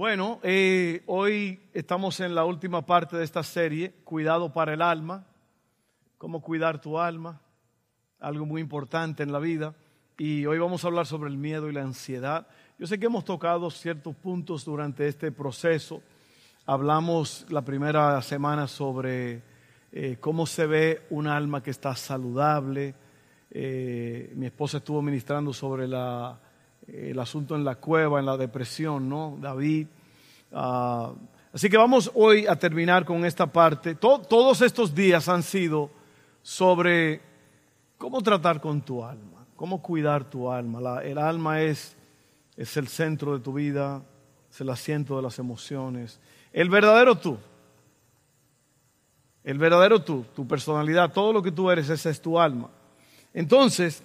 Bueno, eh, hoy estamos en la última parte de esta serie, Cuidado para el alma, cómo cuidar tu alma, algo muy importante en la vida. Y hoy vamos a hablar sobre el miedo y la ansiedad. Yo sé que hemos tocado ciertos puntos durante este proceso. Hablamos la primera semana sobre eh, cómo se ve un alma que está saludable. Eh, mi esposa estuvo ministrando sobre la el asunto en la cueva, en la depresión, ¿no? David. Ah, así que vamos hoy a terminar con esta parte. todos estos días han sido sobre cómo tratar con tu alma, cómo cuidar tu alma. el alma es, es el centro de tu vida, es el asiento de las emociones. El verdadero tú, el verdadero tú, tu personalidad, todo lo que tú eres, esa es tu alma. Entonces,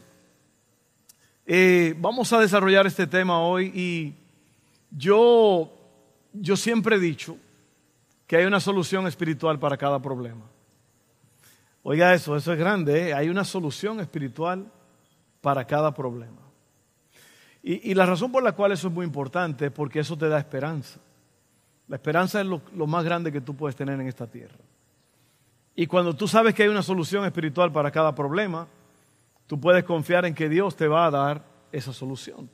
eh, vamos a desarrollar este tema hoy y yo, yo siempre he dicho que hay una solución espiritual para cada problema. Oiga eso, eso es grande, ¿eh? hay una solución espiritual para cada problema. Y, la razón por la cual eso es muy importante es porque eso te da esperanza. La esperanza es lo más grande que tú puedes tener en esta tierra. Y cuando tú sabes que hay una solución espiritual para cada problema, tú puedes confiar en que Dios te va a dar esa solución.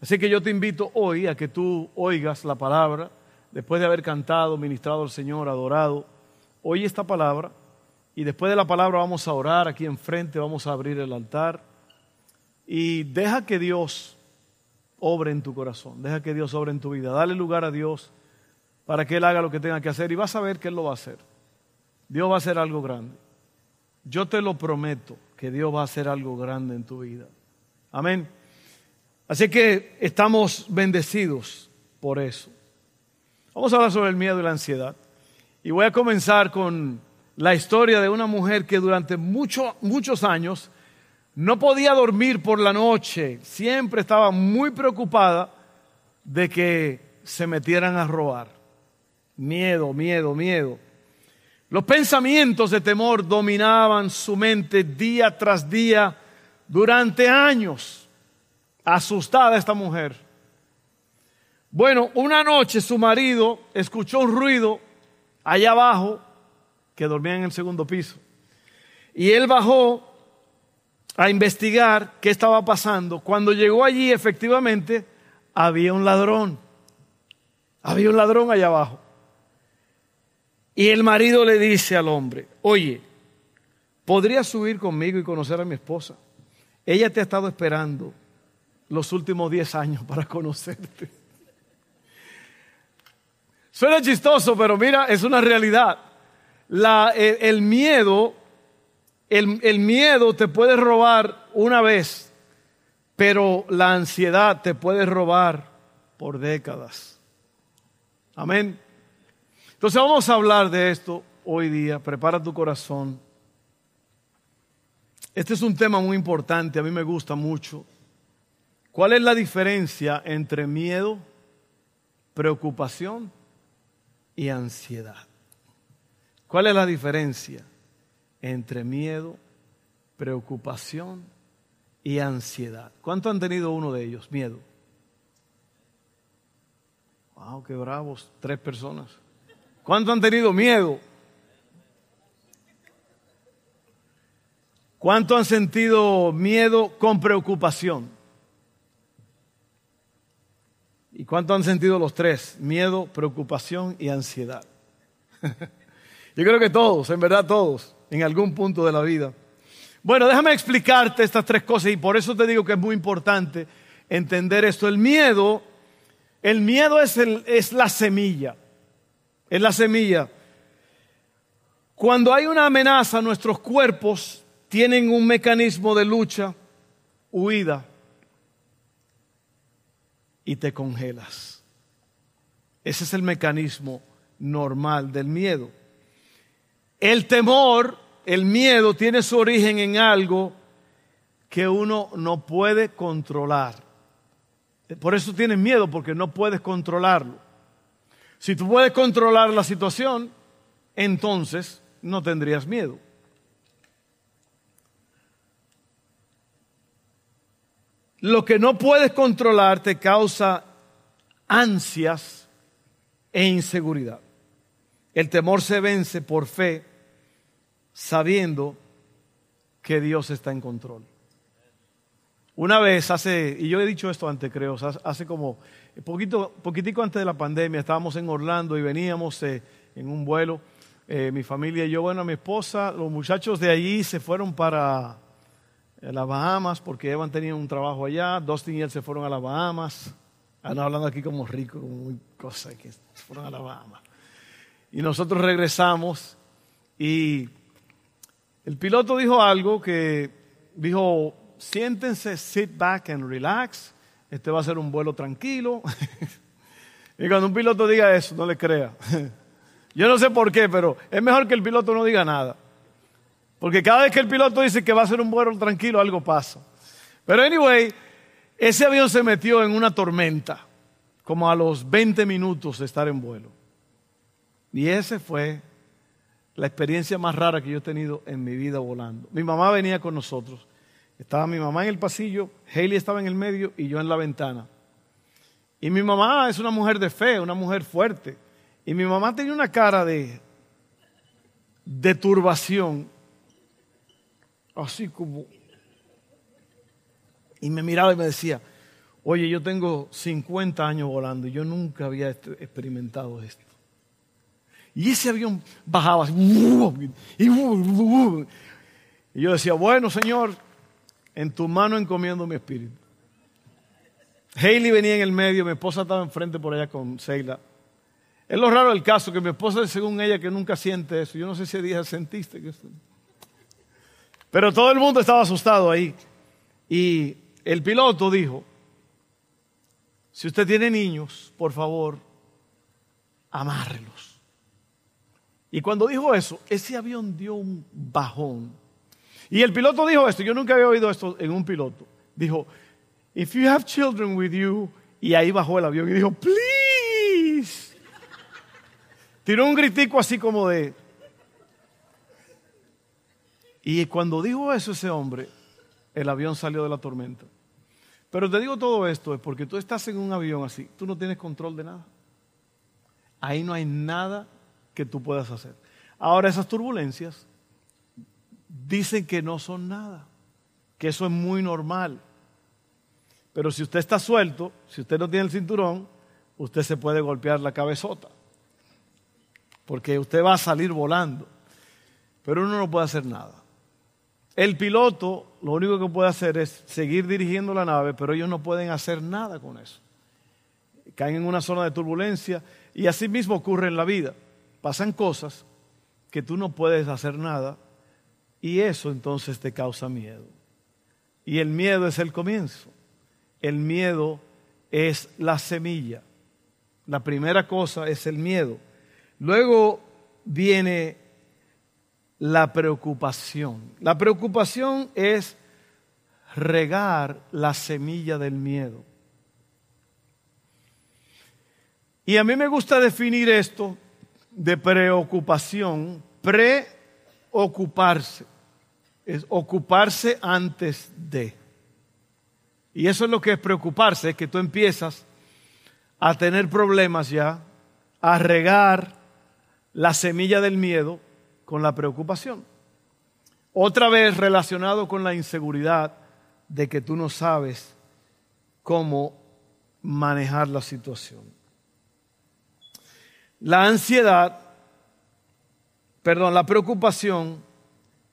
Así que yo te invito hoy a que tú oigas la palabra, después de haber cantado, ministrado al Señor, adorado, oye esta palabra y después de la palabra vamos a orar aquí enfrente, vamos a abrir el altar y deja que Dios obre en tu corazón, deja que Dios obre en tu vida, dale lugar a Dios para que Él haga lo que tenga que hacer y vas a ver que Él lo va a hacer. Dios va a hacer algo grande. Yo te lo prometo que Dios va a hacer algo grande en tu vida. Amén. Así que estamos bendecidos por eso. Vamos a hablar sobre el miedo y la ansiedad. Y voy a comenzar con la historia de una mujer que durante muchos años no podía dormir por la noche. Siempre estaba muy preocupada de que se metieran a robar. Miedo, miedo, miedo. Los pensamientos de temor dominaban su mente día tras día durante años. Asustada esta mujer. Bueno, una noche su marido escuchó un ruido allá abajo, que dormía en el segundo piso. Y él bajó a investigar qué estaba pasando. Cuando llegó allí, efectivamente, había un ladrón. Había un ladrón allá abajo. Y el marido le dice al hombre, oye, ¿podrías subir conmigo y conocer a mi esposa? Ella te ha estado esperando los últimos 10 años para conocerte. Suena chistoso, pero mira, es una realidad. el, miedo, el miedo te puede robar una vez, pero la ansiedad te puede robar por décadas. Amén. Entonces vamos a hablar de esto hoy día. Prepara tu corazón. Este es un tema muy importante, a mí me gusta mucho. ¿Cuál es la diferencia entre miedo, preocupación y ansiedad? ¿Cuál es la diferencia entre miedo, preocupación y ansiedad? ¿Cuánto han tenido uno de ellos? Miedo. Wow, qué bravos, tres personas. ¿Cuánto han tenido miedo? ¿Cuánto han sentido miedo con preocupación? ¿Y cuánto han sentido los tres? Miedo, preocupación y ansiedad. Yo creo que todos, en verdad todos, en algún punto de la vida. Bueno, déjame explicarte estas tres cosas y por eso te digo que es muy importante entender esto. El miedo, el miedo es, el, es la semilla es la semilla. Cuando hay una amenaza, nuestros cuerpos tienen un mecanismo de lucha, huida, y te congelas. Ese es el mecanismo normal del miedo. El temor, el miedo, tiene su origen en algo que uno no puede controlar. Por eso tienes miedo, porque no puedes controlarlo. Si tú puedes controlar la situación, entonces no tendrías miedo. Lo que no puedes controlar te causa ansias e inseguridad. El temor se vence por fe, sabiendo que Dios está en control. Una vez hace, y yo he dicho esto antes, creo, hace como poquito, poquitico antes de la pandemia, estábamos en Orlando y veníamos eh, en un vuelo, eh, mi familia y yo, bueno, mi esposa, los muchachos de allí se fueron para eh, las Bahamas porque Evan tenía un trabajo allá, Dustin y él se fueron a las Bahamas, ah, hablando aquí como rico, como muy cosa, que se fueron a las Bahamas. Y nosotros regresamos y el piloto dijo algo que dijo, siéntense, sit back and relax. Este va a ser un vuelo tranquilo. y cuando un piloto diga eso, no le crea. Yo no sé por qué, pero es mejor que el piloto no diga nada. Porque cada vez que el piloto dice que va a ser un vuelo tranquilo, algo pasa. Pero anyway, ese avión se metió en una tormenta, como a los 20 minutos de estar en vuelo. Y esa fue la experiencia más rara que yo he tenido en mi vida volando. Mi mamá venía con nosotros. Estaba mi mamá en el pasillo, Haley estaba en el medio y yo en la ventana. Y mi mamá es una mujer de fe, una mujer fuerte. Y mi mamá tenía una cara de, turbación, así como... Y me miraba y me decía, oye, yo tengo 50 años volando y yo nunca había experimentado esto. Y ese avión bajaba así, y yo decía, bueno, Señor, en tu mano encomiendo mi espíritu. Hailey venía en el medio, mi esposa estaba enfrente por allá con Seila. Es lo raro del caso, que mi esposa, según ella, que nunca siente eso. Yo no sé si día sentiste que Pero todo el mundo estaba asustado ahí. Y el piloto dijo, si usted tiene niños, por favor, amárrelos. Y cuando dijo eso, ese avión dio un bajón. Y el piloto dijo esto, yo nunca había oído esto en un piloto. Dijo, if you have children with you, y ahí bajó el avión y dijo, please. Tiró un gritico así como de... Y cuando dijo eso ese hombre, el avión salió de la tormenta. Pero te digo todo esto es porque tú estás en un avión así, tú no tienes control de nada. Ahí no hay nada que tú puedas hacer. Ahora esas turbulencias dicen que no son nada, que eso es muy normal. Pero si usted está suelto, si usted no tiene el cinturón, usted se puede golpear la cabezota. Porque usted va a salir volando. Pero uno no puede hacer nada. El piloto lo único que puede hacer es seguir dirigiendo la nave, pero ellos no pueden hacer nada con eso. Caen en una zona de turbulencia y así mismo ocurre en la vida. Pasan cosas que tú no puedes hacer nada y eso entonces te causa miedo. Y el miedo es el comienzo. El miedo es la semilla. La primera cosa es el miedo. Luego viene la preocupación. La preocupación es regar la semilla del miedo. Y a mí me gusta definir esto de preocupación, preocuparse es ocuparse antes de. Y eso es lo que es preocuparse, es que tú empiezas a tener problemas ya, a regar la semilla del miedo con la preocupación. Otra vez relacionado con la inseguridad de que tú no sabes cómo manejar la situación. La ansiedad, perdón, la preocupación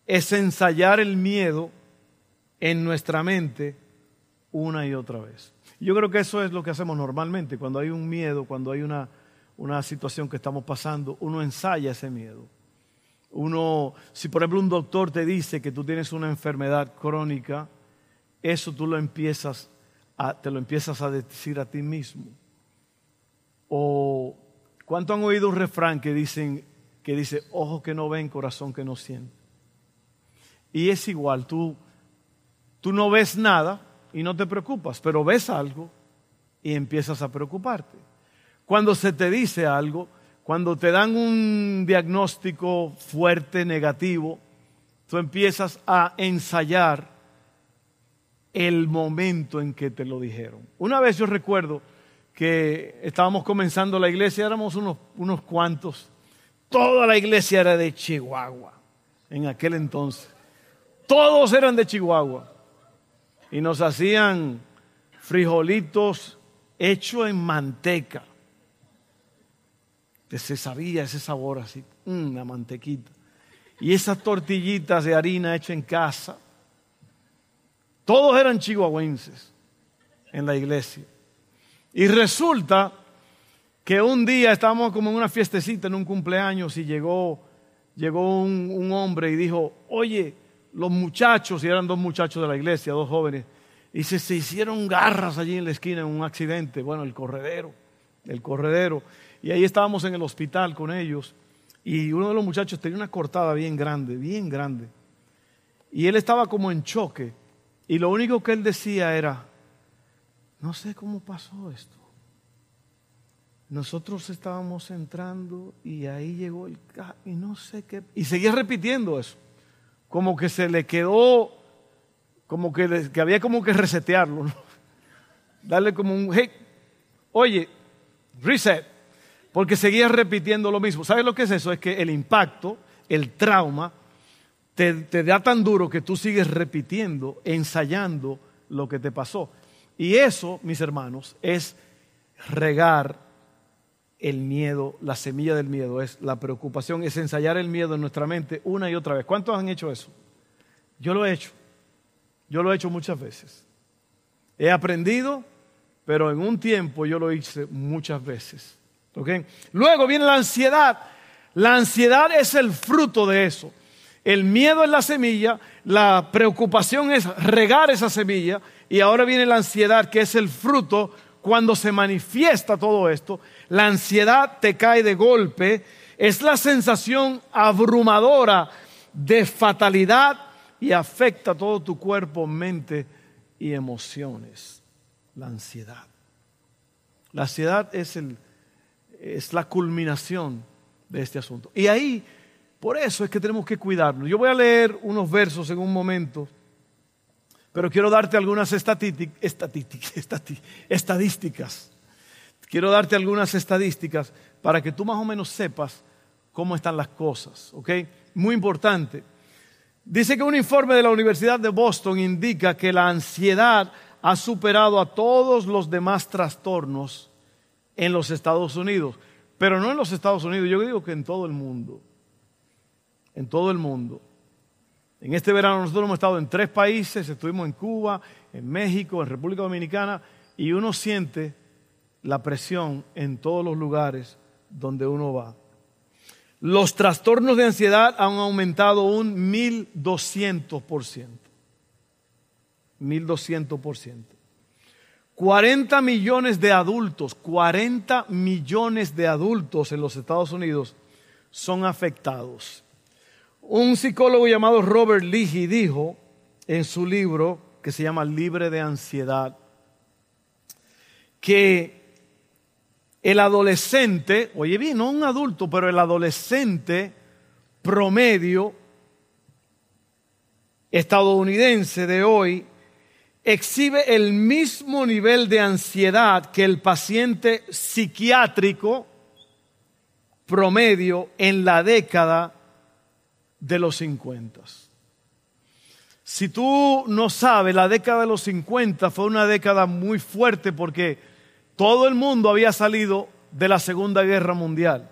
es ensayar el miedo en nuestra mente una y otra vez. Yo creo que eso es lo que hacemos normalmente. Cuando hay un miedo, cuando hay una, una situación que estamos pasando, uno ensaya ese miedo. Uno, si por ejemplo un doctor te dice que tú tienes una enfermedad crónica, eso tú lo empiezas a, te lo empiezas a decir a ti mismo. O ¿cuánto han oído un refrán que que dice ojos que no ven, corazón que no siente? Y es igual, tú, tú no ves nada y no te preocupas, pero ves algo y empiezas a preocuparte. Cuando se te dice algo, cuando te dan un diagnóstico fuerte, negativo, tú empiezas a ensayar el momento en que te lo dijeron. Una vez yo recuerdo que estábamos comenzando la iglesia, éramos unos, unos cuantos. Toda la iglesia era de Chihuahua en aquel entonces. Todos eran de Chihuahua. Y nos hacían frijolitos hechos en manteca. Que se sabía ese sabor así, una mantequita. Y esas tortillitas de harina hechas en casa. Todos eran chihuahuenses en la iglesia. Y resulta que un día estábamos como en una fiestecita, en un cumpleaños, y llegó, llegó un, un hombre y dijo, oye, los muchachos, y eran dos muchachos de la iglesia, dos jóvenes, y se, se hicieron garras allí en la esquina en un accidente, bueno, el corredero, el corredero. Y ahí estábamos en el hospital con ellos, y uno de los muchachos tenía una cortada bien grande, bien grande. Y él estaba como en choque, y lo único que él decía era, no sé cómo pasó esto. Nosotros estábamos entrando y ahí llegó el y no sé qué. Y seguía repitiendo eso. Como que se le quedó, como que, que había como que resetearlo. Darle como un, hey, oye, reset. Porque seguía repitiendo lo mismo. ¿Sabes lo que es eso? Es que el impacto, el trauma, te, te da tan duro que tú sigues repitiendo, ensayando lo que te pasó. Y eso, mis hermanos, es regar el miedo, la semilla del miedo, es la preocupación, es ensayar el miedo en nuestra mente una y otra vez. ¿Cuántos han hecho eso? Yo lo he hecho. Yo lo he hecho muchas veces. He aprendido, pero en un tiempo yo lo hice muchas veces. Luego viene la ansiedad. La ansiedad es el fruto de eso. El miedo es la semilla, la preocupación es regar esa semilla y ahora viene la ansiedad que es el fruto cuando se manifiesta todo esto, la ansiedad te cae de golpe, es la sensación abrumadora de fatalidad y afecta todo tu cuerpo, mente y emociones. La ansiedad. La ansiedad es, el, es la culminación de este asunto. Y ahí, por eso es que tenemos que cuidarnos. Yo voy a leer unos versos en un momento pero quiero darte algunas estadísticas. Quiero darte algunas estadísticas para que tú más o menos sepas cómo están las cosas. ¿Ok? Muy importante. Dice que un informe de la Universidad de Boston indica que la ansiedad ha superado a todos los demás trastornos en los Estados Unidos. Pero no en los Estados Unidos, yo digo que en todo el mundo. En todo el mundo. En este verano nosotros hemos estado en tres países, estuvimos en Cuba, en México, en República Dominicana, y uno siente la presión en todos los lugares donde uno va. Los trastornos de ansiedad han aumentado un 1200%. 1200%. 40 millones de adultos, 40 millones de adultos en los Estados Unidos son afectados un psicólogo llamado Robert Leahy dijo en su libro que se llama Libre de Ansiedad que el adolescente, oye bien, no un adulto, pero el adolescente promedio estadounidense de hoy exhibe el mismo nivel de ansiedad que el paciente psiquiátrico promedio en la década de los 50. Si tú no sabes, la década de los 50 fue una década muy fuerte porque todo el mundo había salido de la Segunda Guerra Mundial.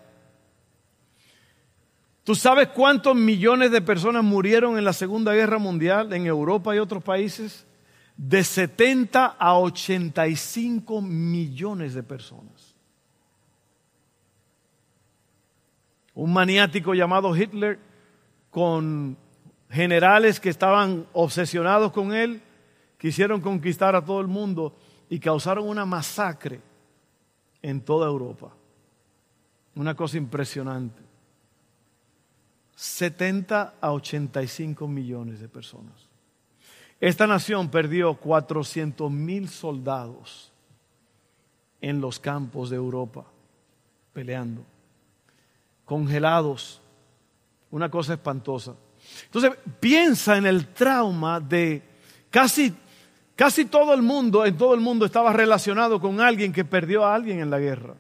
¿Tú sabes cuántos millones de personas murieron en la Segunda Guerra Mundial en Europa y otros países? De 70 a 85 millones de personas. Un maniático llamado Hitler con generales que estaban obsesionados con él, quisieron conquistar a todo el mundo y causaron una masacre en toda Europa. Una cosa impresionante. 70 a 85 millones de personas. Esta nación perdió 400 mil soldados en los campos de Europa, peleando, congelados una cosa espantosa. Entonces, piensa en el trauma de casi Casi todo el mundo, en todo el mundo estaba relacionado con alguien que perdió a alguien en la guerra.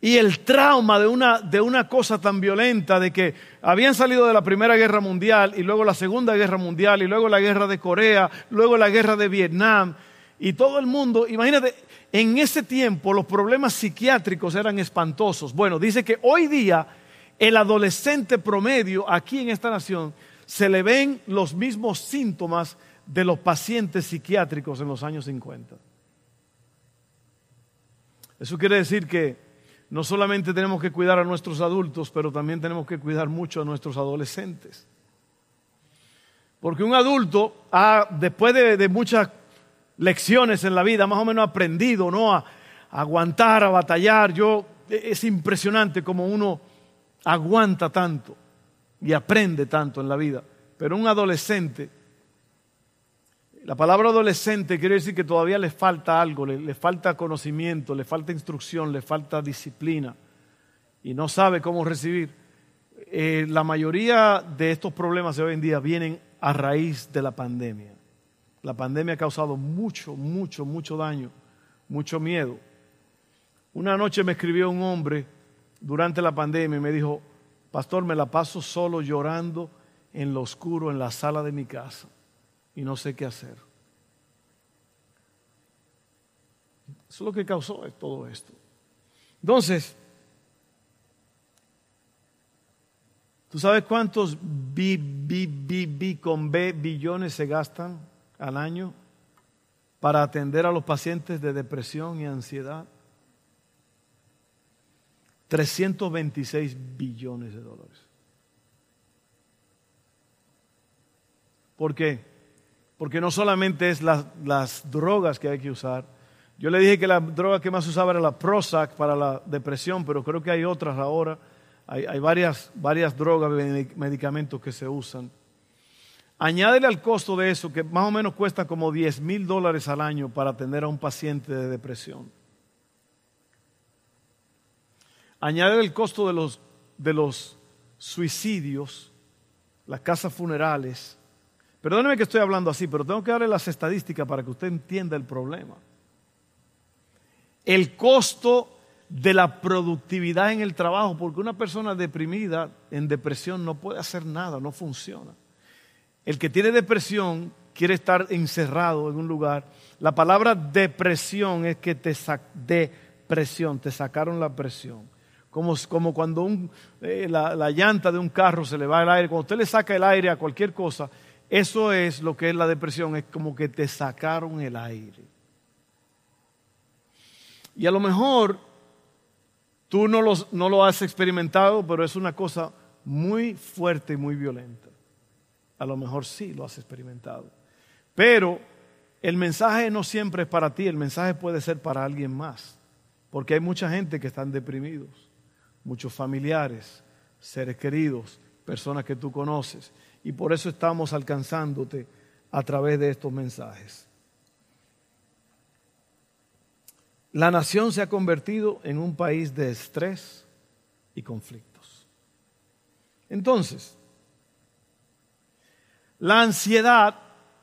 Y el trauma de una, de una cosa tan violenta, de que habían salido de la Primera Guerra Mundial y luego la Segunda Guerra Mundial y luego la Guerra de Corea, luego la Guerra de Vietnam, y todo el mundo, imagínate, en ese tiempo los problemas psiquiátricos eran espantosos. Bueno, dice que hoy día el adolescente promedio aquí en esta nación se le ven los mismos síntomas de los pacientes psiquiátricos en los años 50. Eso quiere decir que no solamente tenemos que cuidar a nuestros adultos, pero también tenemos que cuidar mucho a nuestros adolescentes. Porque un adulto, ha, después de, muchas lecciones en la vida, más o menos aprendido, ¿no? A, a aguantar, a batallar. Yo, e, es impresionante como uno aguanta tanto y aprende tanto en la vida. Pero un adolescente la palabra adolescente quiere decir que todavía le falta algo, le, falta conocimiento, le falta instrucción, le falta disciplina y no sabe cómo recibir. Eh, la mayoría de estos problemas de hoy en día vienen a raíz de la pandemia. La pandemia ha causado mucho, mucho, mucho daño, mucho miedo. Una noche me escribió un hombre durante la pandemia y me dijo, pastor, me la paso solo llorando en lo oscuro en la sala de mi casa y no sé qué hacer. Eso es lo que causó todo esto. Entonces, ¿tú sabes cuántos bi, bi, bi, con B billones se gastan al año para atender a los pacientes de depresión y ansiedad? 326 billones de dólares. ¿Por qué? porque no solamente es las drogas que hay que usar. Yo le dije que la droga que más usaba era la Prozac para la depresión, pero creo que hay otras ahora. Hay, varias, varias drogas, medicamentos que se usan. Añádele al costo de eso, que más o menos cuesta como 10 mil dólares al año para atender a un paciente de depresión. Añádele el costo de los, de los suicidios, las casas funerales, Perdóneme que estoy hablando así, pero tengo que darle las estadísticas para que usted entienda el problema. El costo de la productividad en el trabajo, porque una persona deprimida, en depresión, no puede hacer nada, no funciona. El que tiene depresión quiere estar encerrado en un lugar. La palabra depresión es que te depresión, te sacaron la presión. Como, cuando eh, la, la llanta de un carro se le va el aire, cuando usted le saca el aire a cualquier cosa, eso es lo que es la depresión, es como que te sacaron el aire. Y a lo mejor tú no, no lo has experimentado, pero es una cosa muy fuerte y muy violenta. A lo mejor sí lo has experimentado. Pero el mensaje no siempre es para ti, el mensaje puede ser para alguien más. Porque hay mucha gente que están deprimidos, muchos familiares, seres queridos, personas que tú conoces y por eso estamos alcanzándote a través de estos mensajes. La nación se ha convertido en un país de estrés y conflictos. Entonces, la ansiedad,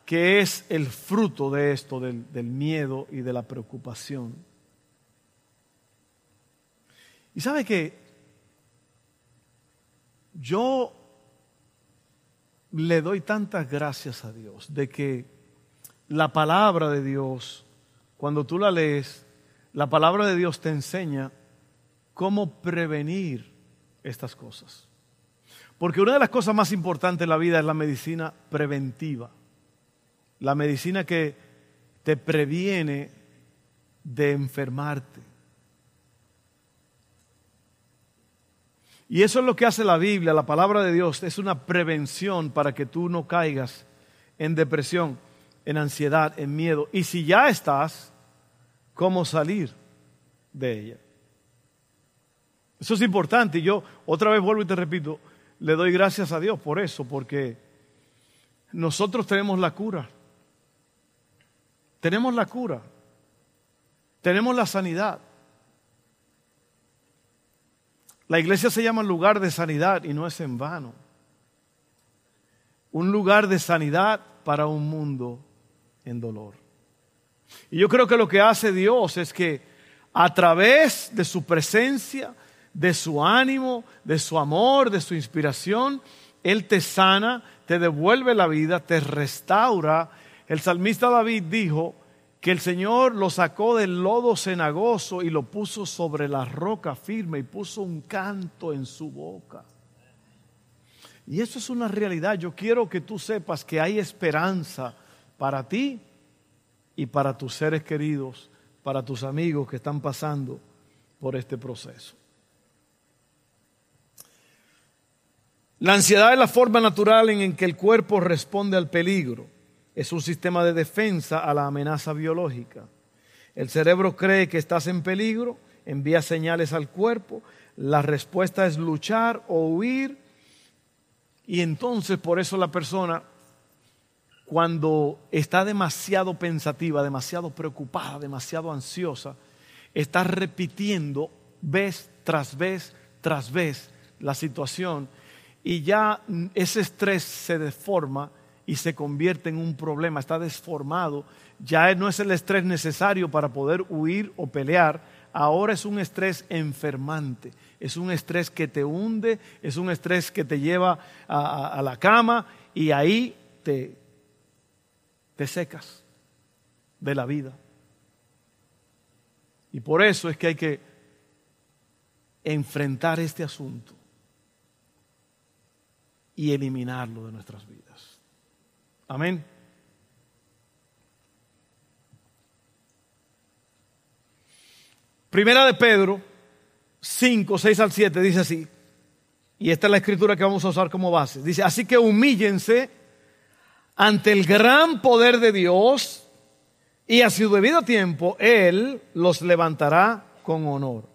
que es el fruto de esto, del, miedo y de la preocupación. Y sabe que yo le doy tantas gracias a Dios de que la palabra de Dios, cuando tú la lees, la palabra de Dios te enseña cómo prevenir estas cosas. Porque una de las cosas más importantes en la vida es la medicina preventiva. La medicina que te previene de enfermarte. Y eso es lo que hace la Biblia, la palabra de Dios, es una prevención para que tú no caigas en depresión, en ansiedad, en miedo. Y si ya estás, ¿cómo salir de ella? Eso es importante y yo otra vez vuelvo y te repito, le doy gracias a Dios por eso, porque nosotros tenemos la cura. Tenemos la cura. Tenemos la sanidad. La iglesia se llama lugar de sanidad y no es en vano. Un lugar de sanidad para un mundo en dolor. Y yo creo que lo que hace Dios es que a través de su presencia, de su ánimo, de su amor, de su inspiración, Él te sana, te devuelve la vida, te restaura. El salmista David dijo que el Señor lo sacó del lodo cenagoso y lo puso sobre la roca firme y puso un canto en su boca. Y eso es una realidad. Yo quiero que tú sepas que hay esperanza para ti y para tus seres queridos, para tus amigos que están pasando por este proceso. La ansiedad es la forma natural en que el cuerpo responde al peligro. Es un sistema de defensa a la amenaza biológica. El cerebro cree que estás en peligro, envía señales al cuerpo, la respuesta es luchar o huir y entonces por eso la persona cuando está demasiado pensativa, demasiado preocupada, demasiado ansiosa, está repitiendo vez tras vez tras vez la situación y ya ese estrés se deforma y se convierte en un problema, está desformado, ya no es el estrés necesario para poder huir o pelear, ahora es un estrés enfermante, es un estrés que te hunde, es un estrés que te lleva a, la cama y ahí te, te secas de la vida. Y por eso es que hay que enfrentar este asunto y eliminarlo de nuestras vidas. Amén. Primera de Pedro 5, 6 al 7 dice así, y esta es la escritura que vamos a usar como base. Dice, así que humíllense ante el gran poder de Dios y a su debido tiempo Él los levantará con honor.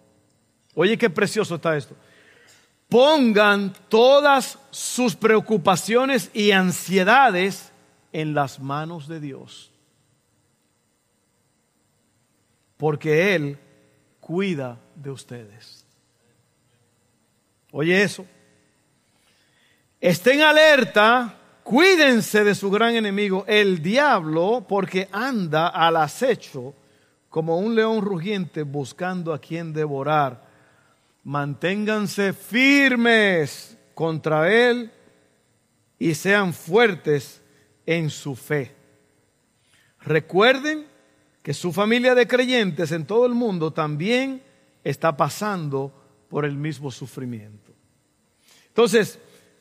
Oye, qué precioso está esto pongan todas sus preocupaciones y ansiedades en las manos de Dios. Porque Él cuida de ustedes. Oye eso. Estén alerta, cuídense de su gran enemigo, el diablo, porque anda al acecho como un león rugiente buscando a quien devorar manténganse firmes contra Él y sean fuertes en su fe. Recuerden que su familia de creyentes en todo el mundo también está pasando por el mismo sufrimiento. Entonces,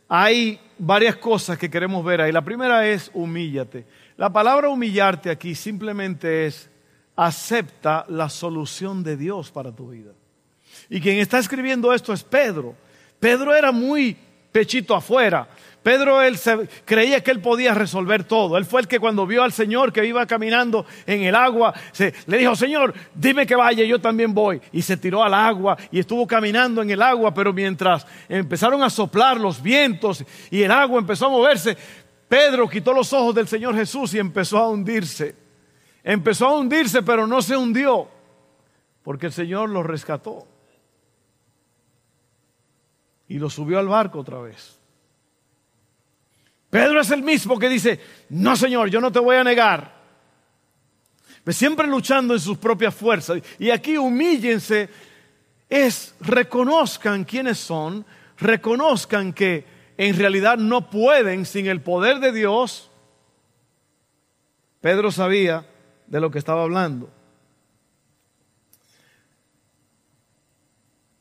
hay varias cosas que queremos ver ahí. La primera es humíllate. La palabra humillarte aquí simplemente es acepta la solución de Dios para tu vida. Y quien está escribiendo esto es Pedro. Pedro era muy pechito afuera. Pedro él creía que él podía resolver todo. Él fue el que cuando vio al Señor que iba caminando en el agua, se, le dijo, Señor, dime que vaya, yo también voy. Y se tiró al agua y estuvo caminando en el agua, pero mientras empezaron a soplar los vientos y el agua empezó a moverse, Pedro quitó los ojos del Señor Jesús y empezó a hundirse. Empezó a hundirse, pero no se hundió, porque el Señor lo rescató y lo subió al barco otra vez. Pedro es el mismo que dice, no Señor, yo no te voy a negar. Pues siempre luchando en sus propias fuerzas. Y aquí humíllense, es reconozcan quiénes son, reconozcan que en realidad no pueden sin el poder de Dios. Pedro sabía de lo que estaba hablando.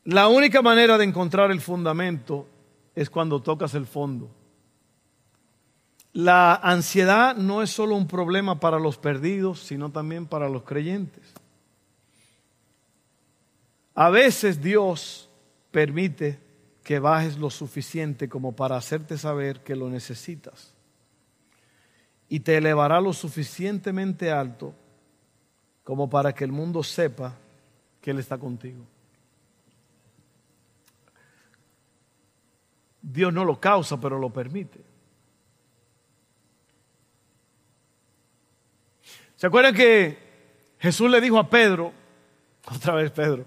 La única manera de encontrar el fundamento es cuando tocas el fondo. La ansiedad no es solo un problema para los perdidos, sino también para los creyentes. A veces Dios permite que bajes lo suficiente como para hacerte saber que lo necesitas. Y te elevará lo suficientemente alto como para que el mundo sepa que Él está contigo. Dios no lo causa, pero lo permite. ¿Se acuerdan que Jesús le dijo a Pedro, otra vez Pedro,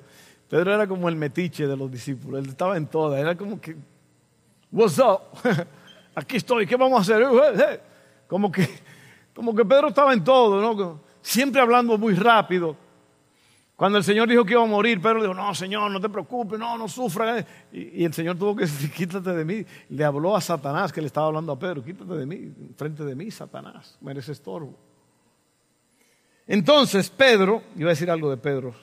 Pedro era como el metiche de los discípulos, él estaba en todas, era como que, what's up, aquí estoy, ¿qué vamos a hacer? Como que, como que Pedro estaba en todo, ¿no? siempre hablando muy rápido. Cuando el Señor dijo que iba a morir, Pedro dijo, no, Señor, no te preocupes, no, no sufra. Y, el Señor tuvo que decir, quítate de mí. Le habló a Satanás que le estaba hablando a Pedro, quítate de mí, frente de mí, Satanás, me eres estorbo. Entonces Pedro, iba a decir algo de Pedro,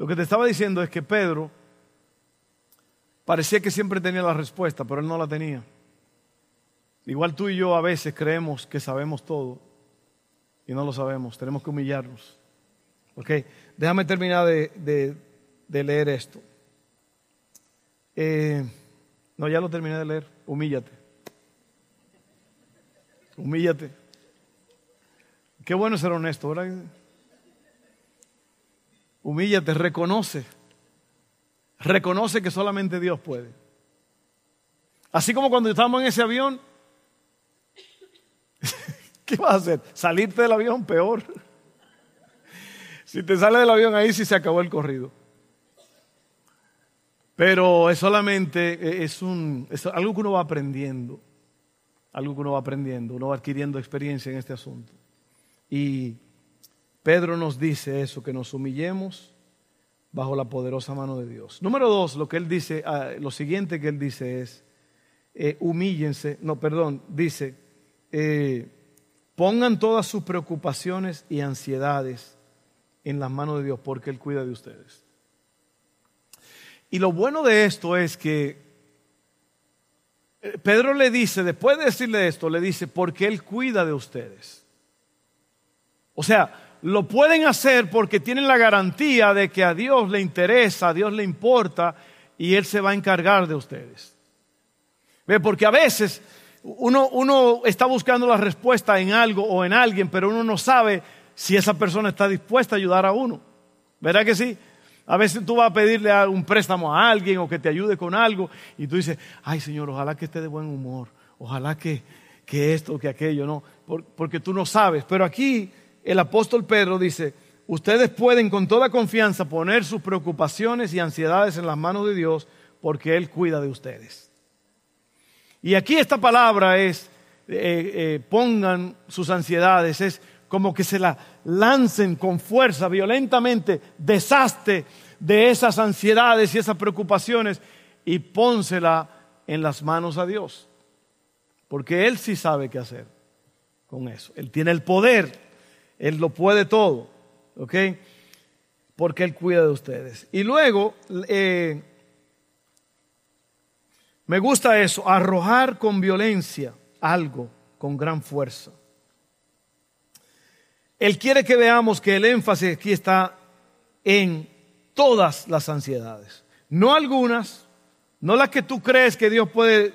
Lo que te estaba diciendo es que Pedro parecía que siempre tenía la respuesta, pero él no la tenía. Igual tú y yo a veces creemos que sabemos todo y no lo sabemos, tenemos que humillarnos. ¿Ok? Déjame terminar de, leer esto. Eh, no, ya lo terminé de leer. Humíllate. Humíllate. Qué bueno ser honesto, ¿verdad? Humíllate, reconoce. Reconoce que solamente Dios puede. Así como cuando estábamos en ese avión, ¿qué vas a hacer? ¿Salirte del avión? Peor. Si te sales del avión ahí sí se acabó el corrido. Pero es solamente, e, es, un, es algo que uno va aprendiendo, algo que uno va aprendiendo, uno va adquiriendo experiencia en este asunto. Y Pedro nos dice eso, que nos humillemos bajo la poderosa mano de Dios. Número dos, lo que él dice, ah, lo siguiente que él dice es, eh, humíllense, no, perdón, dice, eh, pongan todas sus preocupaciones y ansiedades en las manos de Dios, porque Él cuida de ustedes. Y lo bueno de esto es que eh, Pedro le dice, después de decirle esto, le dice, porque Él cuida de ustedes. O sea, lo pueden hacer porque tienen la garantía de que a Dios le interesa, a Dios le importa y Él se va a encargar de ustedes. ¿Ve? Porque a veces uno, uno está buscando la respuesta en algo o en alguien, pero uno no sabe si esa persona está dispuesta a ayudar a uno. ¿Verdad que sí? A veces tú vas a pedirle un préstamo a alguien o que te ayude con algo y tú dices, ay Señor, ojalá que esté de buen humor, ojalá que, que esto, que aquello, no, porque tú no sabes. Pero aquí el apóstol Pedro dice, ustedes pueden con toda confianza poner sus preocupaciones y ansiedades en las manos de Dios porque Él cuida de ustedes. Y aquí esta palabra es, eh, eh, pongan sus ansiedades, es como que se la lancen con fuerza, violentamente, desastre de esas ansiedades y esas preocupaciones y pónsela en las manos a Dios. Porque Él sí sabe qué hacer con eso. Él tiene el poder él lo puede todo, ¿ok? Porque Él cuida de ustedes. Y luego, eh, me gusta eso, arrojar con violencia algo con gran fuerza. Él quiere que veamos que el énfasis aquí está en todas las ansiedades, no algunas, no las que tú crees que Dios puede,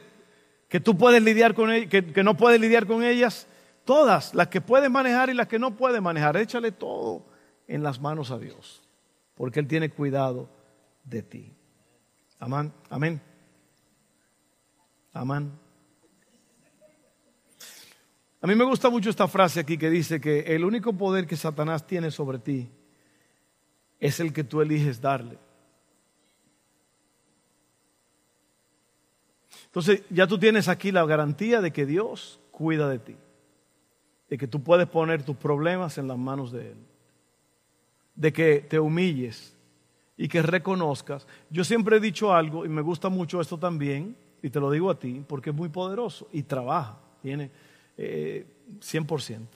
que tú puedes lidiar con ellas, que no puedes lidiar con ellas, Todas, las que puede manejar y las que no puede manejar, échale todo en las manos a Dios, porque Él tiene cuidado de ti. Amén. Amén. Amén. A mí me gusta mucho esta frase aquí que dice que el único poder que Satanás tiene sobre ti es el que tú eliges darle. Entonces ya tú tienes aquí la garantía de que Dios cuida de ti de que tú puedes poner tus problemas en las manos de Él, de que te humilles y que reconozcas. Yo siempre he dicho algo y me gusta mucho esto también, y te lo digo a ti, porque es muy poderoso y trabaja, tiene 100%. Eh,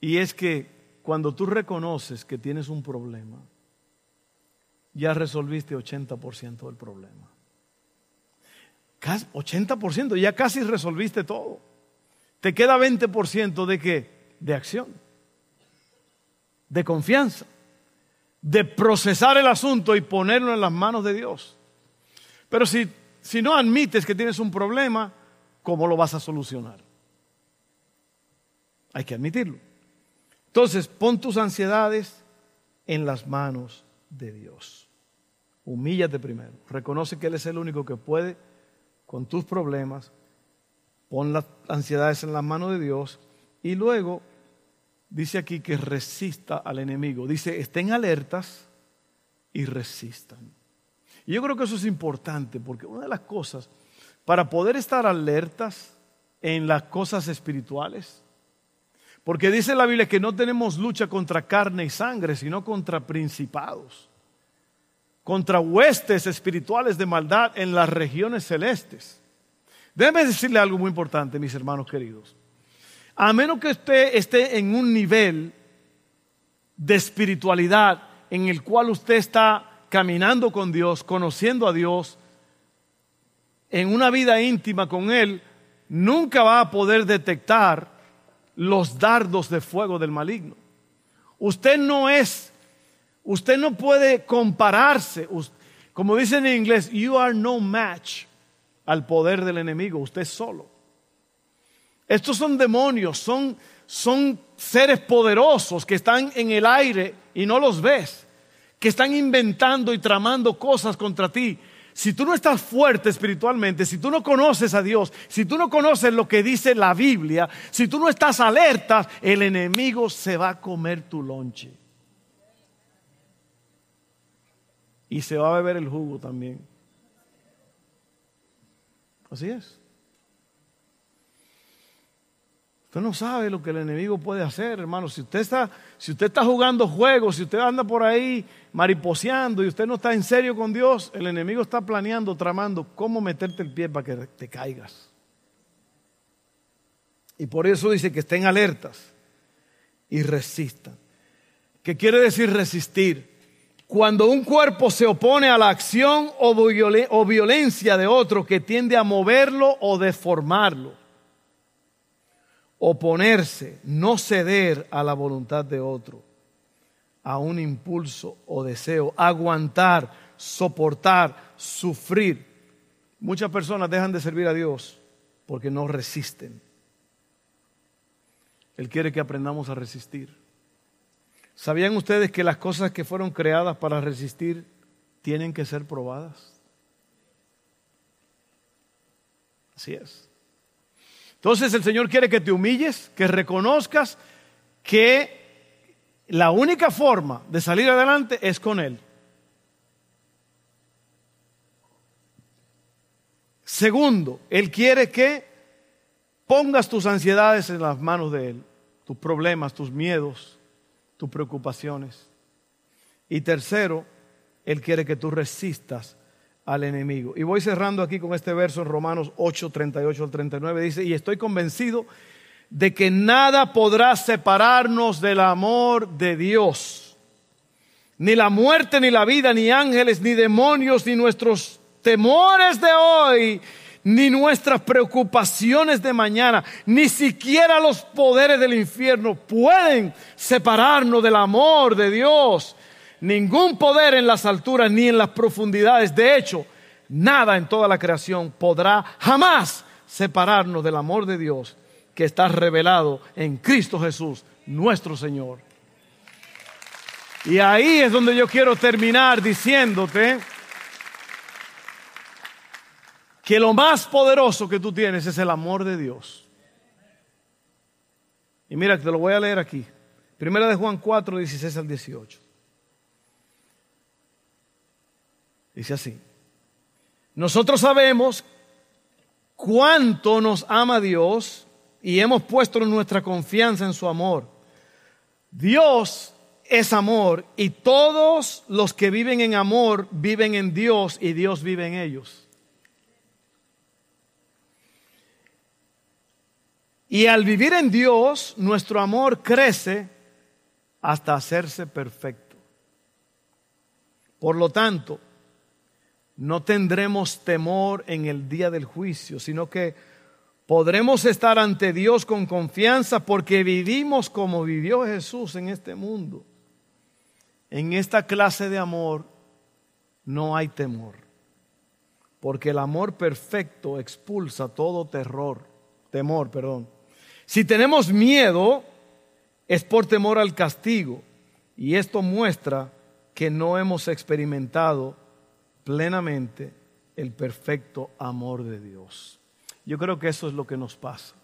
y es que cuando tú reconoces que tienes un problema, ya resolviste 80% del problema. 80%, ya casi resolviste todo. Te queda 20% de qué? De acción, de confianza, de procesar el asunto y ponerlo en las manos de Dios. Pero si, si no admites que tienes un problema, ¿cómo lo vas a solucionar? Hay que admitirlo. Entonces, pon tus ansiedades en las manos de Dios. Humíllate primero. Reconoce que Él es el único que puede con tus problemas pon las ansiedades en las manos de Dios y luego dice aquí que resista al enemigo. Dice, estén alertas y resistan. Y yo creo que eso es importante porque una de las cosas, para poder estar alertas en las cosas espirituales, porque dice la Biblia que no tenemos lucha contra carne y sangre, sino contra principados, contra huestes espirituales de maldad en las regiones celestes. Déjeme decirle algo muy importante, mis hermanos queridos. A menos que usted esté en un nivel de espiritualidad en el cual usted está caminando con Dios, conociendo a Dios, en una vida íntima con Él, nunca va a poder detectar los dardos de fuego del maligno. Usted no es, usted no puede compararse, como dicen en inglés, you are no match al poder del enemigo, usted solo. Estos son demonios, son, son seres poderosos que están en el aire y no los ves, que están inventando y tramando cosas contra ti. Si tú no estás fuerte espiritualmente, si tú no conoces a Dios, si tú no conoces lo que dice la Biblia, si tú no estás alerta, el enemigo se va a comer tu lonche. Y se va a beber el jugo también. Así es. Usted no sabe lo que el enemigo puede hacer, hermano. Si usted está, si usted está jugando juegos, si usted anda por ahí mariposeando y usted no está en serio con Dios, el enemigo está planeando, tramando cómo meterte el pie para que te caigas. Y por eso dice que estén alertas y resistan. ¿Qué quiere decir resistir? Cuando un cuerpo se opone a la acción o violencia de otro que tiende a moverlo o deformarlo oponerse, no ceder a la voluntad de otro, a un impulso o deseo, aguantar, soportar, sufrir. Muchas personas dejan de servir a Dios porque no resisten. Él quiere que aprendamos a resistir. ¿Sabían ustedes que las cosas que fueron creadas para resistir tienen que ser probadas? Así es. Entonces el Señor quiere que te humilles, que reconozcas que la única forma de salir adelante es con Él. Segundo, Él quiere que pongas tus ansiedades en las manos de Él, tus problemas, tus miedos, tus preocupaciones. Y tercero, Él quiere que tú resistas al enemigo. Y voy cerrando aquí con este verso en Romanos 8, 38 al 39. Dice, y estoy convencido de que nada podrá separarnos del amor de Dios. Ni la muerte, ni la vida, ni ángeles, ni demonios, ni nuestros temores de hoy, ni nuestras preocupaciones de mañana, ni siquiera los poderes del infierno pueden separarnos del amor de Dios ningún poder en las alturas ni en las profundidades. De hecho, nada en toda la creación podrá jamás separarnos del amor de Dios que está revelado en Cristo Jesús, nuestro Señor. Y ahí es donde yo quiero terminar diciéndote que lo más poderoso que tú tienes es el amor de Dios. Y mira, te lo voy a leer aquí. Primera de Juan 4, 16 al 18. Dice así. Nosotros sabemos cuánto nos ama Dios y hemos puesto nuestra confianza en su amor. Dios es amor y todos los que viven en amor viven en Dios y Dios vive en ellos. Y al vivir en Dios, nuestro amor crece hasta hacerse perfecto. Por lo tanto, no tendremos temor en el día del juicio, sino que podremos estar ante Dios con confianza porque vivimos como vivió Jesús en este mundo. En esta clase de amor no hay temor, porque el amor perfecto expulsa todo terror, temor, perdón. Si tenemos miedo, es por temor al castigo, y esto muestra que no hemos experimentado plenamente el perfecto amor de Dios. Yo creo que eso es lo que nos pasa.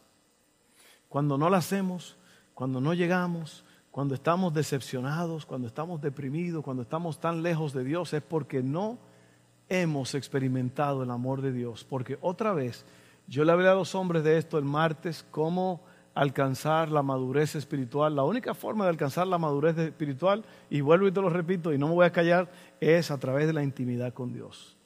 Cuando no lo hacemos, cuando no llegamos, cuando estamos decepcionados, cuando estamos deprimidos, cuando estamos tan lejos de Dios, es porque no hemos experimentado el amor de Dios. Porque otra vez, yo le hablé a los hombres de esto el martes, cómo alcanzar la madurez espiritual. La única forma de alcanzar la madurez espiritual, y vuelvo y te lo repito, y no me voy a callar, es a través de la intimidad con Dios.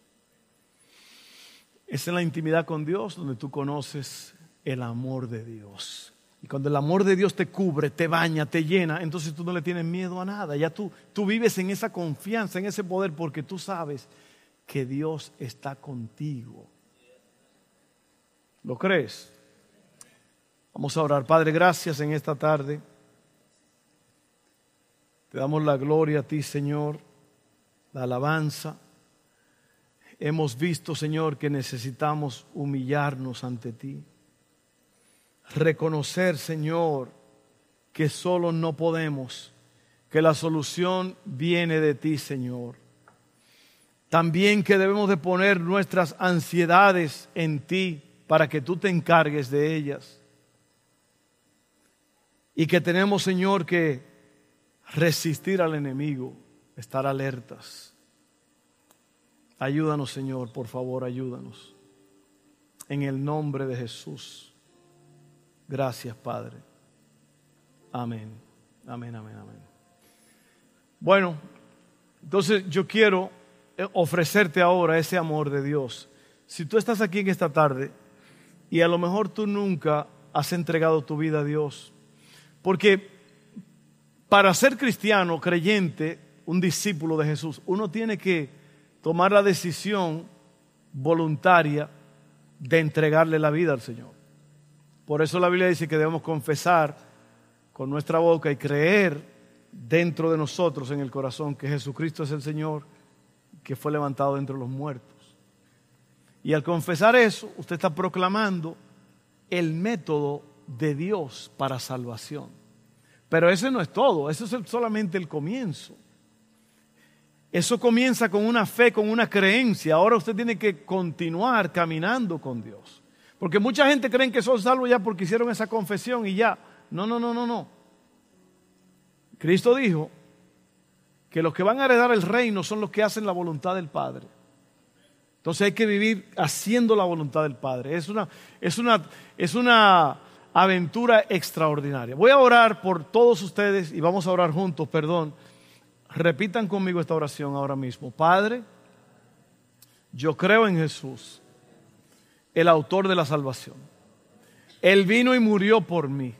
Es en la intimidad con Dios donde tú conoces el amor de Dios. Y cuando el amor de Dios te cubre, te baña, te llena, entonces tú no le tienes miedo a nada. Ya tú, tú vives en esa confianza, en ese poder, porque tú sabes que Dios está contigo. ¿Lo crees? Vamos a orar. Padre, gracias en esta tarde. Te damos la gloria a ti, Señor, la alabanza. Hemos visto, Señor, que necesitamos humillarnos ante ti. Reconocer, Señor, que solo no podemos, que la solución viene de ti, Señor. También que debemos de poner nuestras ansiedades en ti para que tú te encargues de ellas y que tenemos, Señor, que resistir al enemigo, estar alertas. Ayúdanos, Señor, por favor, ayúdanos. En el nombre de Jesús. Gracias, Padre. Amén. Amén, amén, amén. Bueno, entonces yo quiero eh, ofrecerte ahora ese amor de Dios. Si tú estás aquí en esta tarde y a lo mejor tú nunca has entregado tu vida a Dios, porque para ser cristiano, creyente, un discípulo de Jesús, uno tiene que tomar la decisión voluntaria de entregarle la vida al Señor. Por eso la Biblia dice que debemos confesar con nuestra boca y creer dentro de nosotros en el corazón que Jesucristo es el Señor, que fue levantado entre los muertos. Y al confesar eso, usted está proclamando el método de Dios para salvación. Pero ese no es todo, eso es solamente el comienzo. Eso comienza con una fe, con una creencia. Ahora usted tiene que continuar caminando con Dios. Porque mucha gente cree que son salvos ya porque hicieron esa confesión y ya. No, no, no, no, no. Cristo dijo que los que van a heredar el reino son los que hacen la voluntad del Padre. Entonces hay que vivir haciendo la voluntad del Padre. Es una, es una, es una aventura extraordinaria. Voy a orar por todos ustedes y vamos a orar juntos, perdón. Repitan conmigo esta oración ahora mismo. Padre, yo creo en Jesús, el autor de la salvación. Él vino y murió por mí.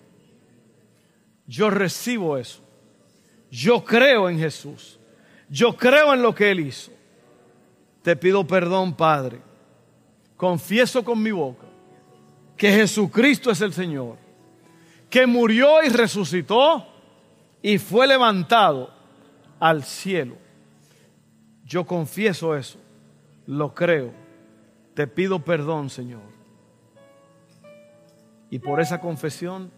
Yo recibo eso. Yo creo en Jesús. Yo creo en lo que Él hizo. Te pido perdón, Padre. Confieso con mi boca que Jesucristo es el Señor, que murió y resucitó y fue levantado al cielo. Yo confieso eso, lo creo. Te pido perdón, Señor. Y por esa confesión,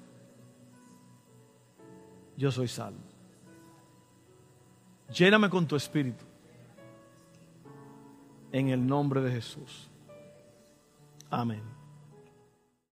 yo soy salvo. Lléname con tu espíritu. En el nombre de Jesús. Amén.